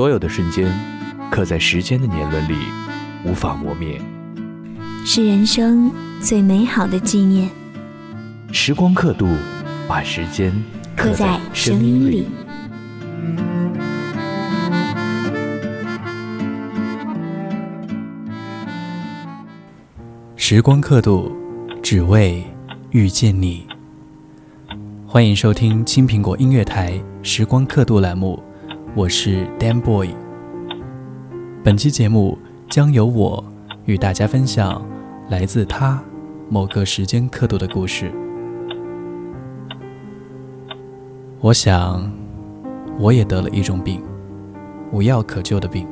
所有的瞬间，刻在时间的年轮里，无法磨灭，是人生最美好的纪念。时光刻度，把时间刻在声音里。时光刻度，只为遇见你。欢迎收听青苹果音乐台《时光刻度》栏目。我是 Dan Boy。本期节目将由我与大家分享来自他某个时间刻度的故事。我想，我也得了一种病，无药可救的病。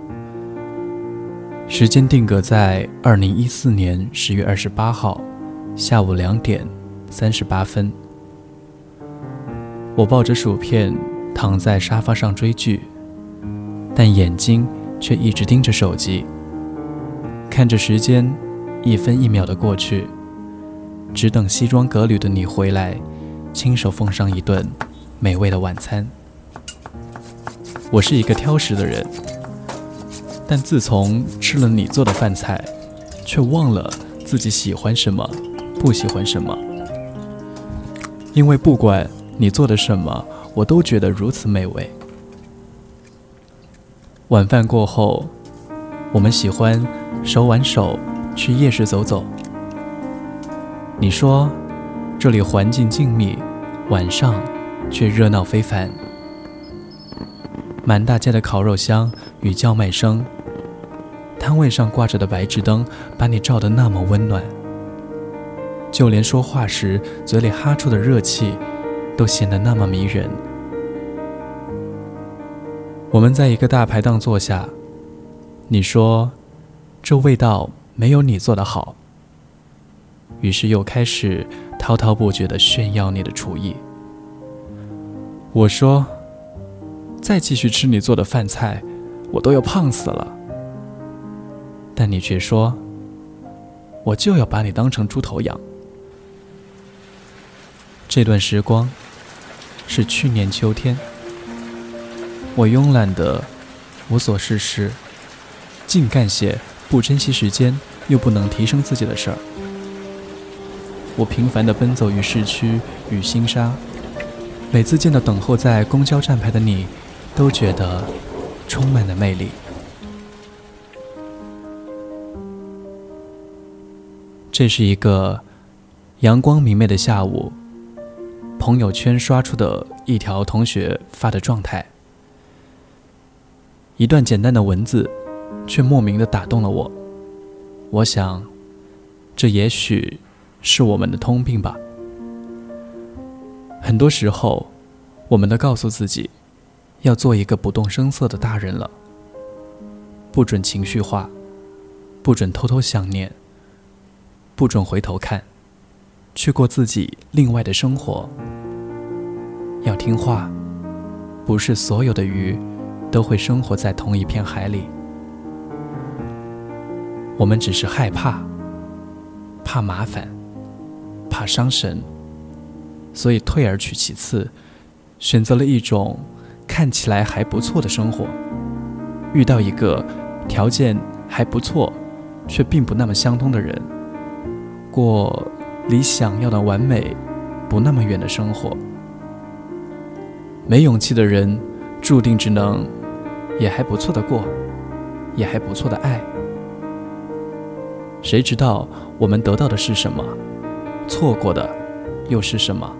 时间定格在二零一四年十月二十八号下午两点三十八分。我抱着薯片。躺在沙发上追剧，但眼睛却一直盯着手机，看着时间一分一秒的过去，只等西装革履的你回来，亲手奉上一顿美味的晚餐。我是一个挑食的人，但自从吃了你做的饭菜，却忘了自己喜欢什么，不喜欢什么，因为不管你做的什么。我都觉得如此美味。晚饭过后，我们喜欢手挽手去夜市走走。你说这里环境静谧，晚上却热闹非凡。满大街的烤肉香与叫卖声，摊位上挂着的白炽灯把你照得那么温暖，就连说话时嘴里哈出的热气，都显得那么迷人。我们在一个大排档坐下，你说这味道没有你做的好，于是又开始滔滔不绝地炫耀你的厨艺。我说再继续吃你做的饭菜，我都要胖死了。但你却说我就要把你当成猪头养。这段时光是去年秋天。我慵懒的无所事事，净干些不珍惜时间又不能提升自己的事儿。我频繁的奔走于市区与新沙，每次见到等候在公交站牌的你，都觉得充满了魅力。这是一个阳光明媚的下午，朋友圈刷出的一条同学发的状态。一段简单的文字，却莫名的打动了我。我想，这也许是我们的通病吧。很多时候，我们都告诉自己，要做一个不动声色的大人了，不准情绪化，不准偷偷想念，不准回头看，去过自己另外的生活。要听话，不是所有的鱼。都会生活在同一片海里。我们只是害怕，怕麻烦，怕伤神，所以退而取其次，选择了一种看起来还不错的生活。遇到一个条件还不错，却并不那么相通的人，过离想要的完美不那么远的生活。没勇气的人，注定只能也还不错的过，也还不错的爱。谁知道我们得到的是什么，错过的又是什么？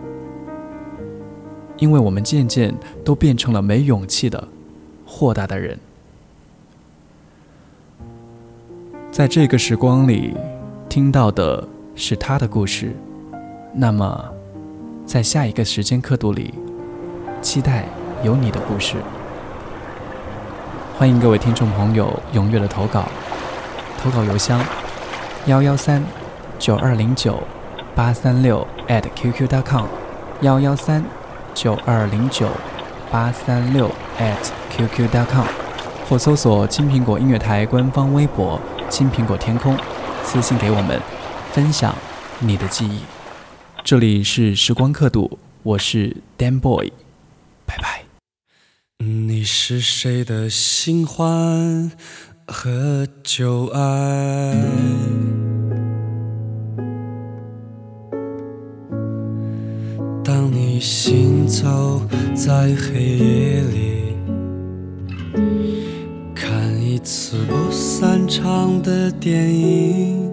因为我们渐渐都变成了没勇气的豁达的人。在这个时光里，听到的是他的故事，那么，在下一个时间刻度里。期待有你的故事，欢迎各位听众朋友踊跃的投稿，投稿邮箱幺幺三九二零九八三六 at qq.com，幺幺三九二零九八三六 at qq.com，或搜索青苹果音乐台官方微博青苹果天空，私信给我们分享你的记忆。这里是时光刻度，我是 Dan Boy。你是谁的新欢和旧爱？当你行走在黑夜里，看一次不散场的电影，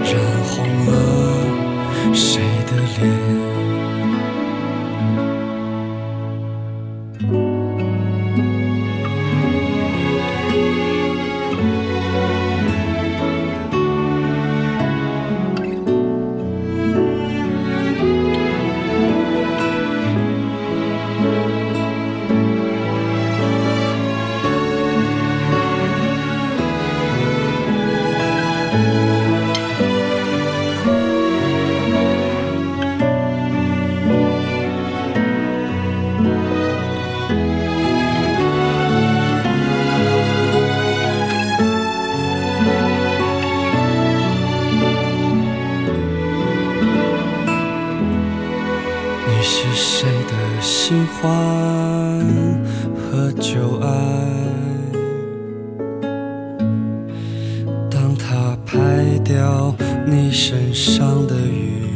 掉你身上的雨，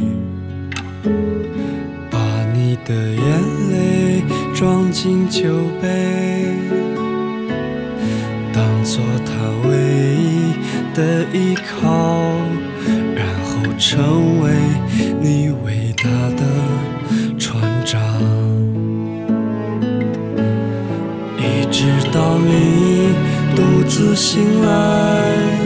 把你的眼泪装进酒杯，当做他唯一的依靠，然后成为你伟大的船长。一直到你独自醒来，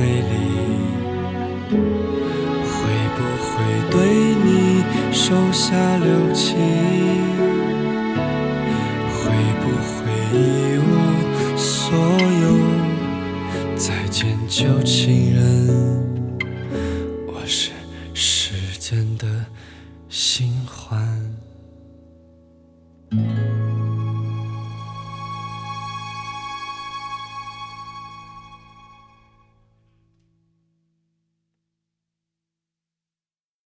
手下留情，会不会一无所有？再见，旧情人，我是时间的行。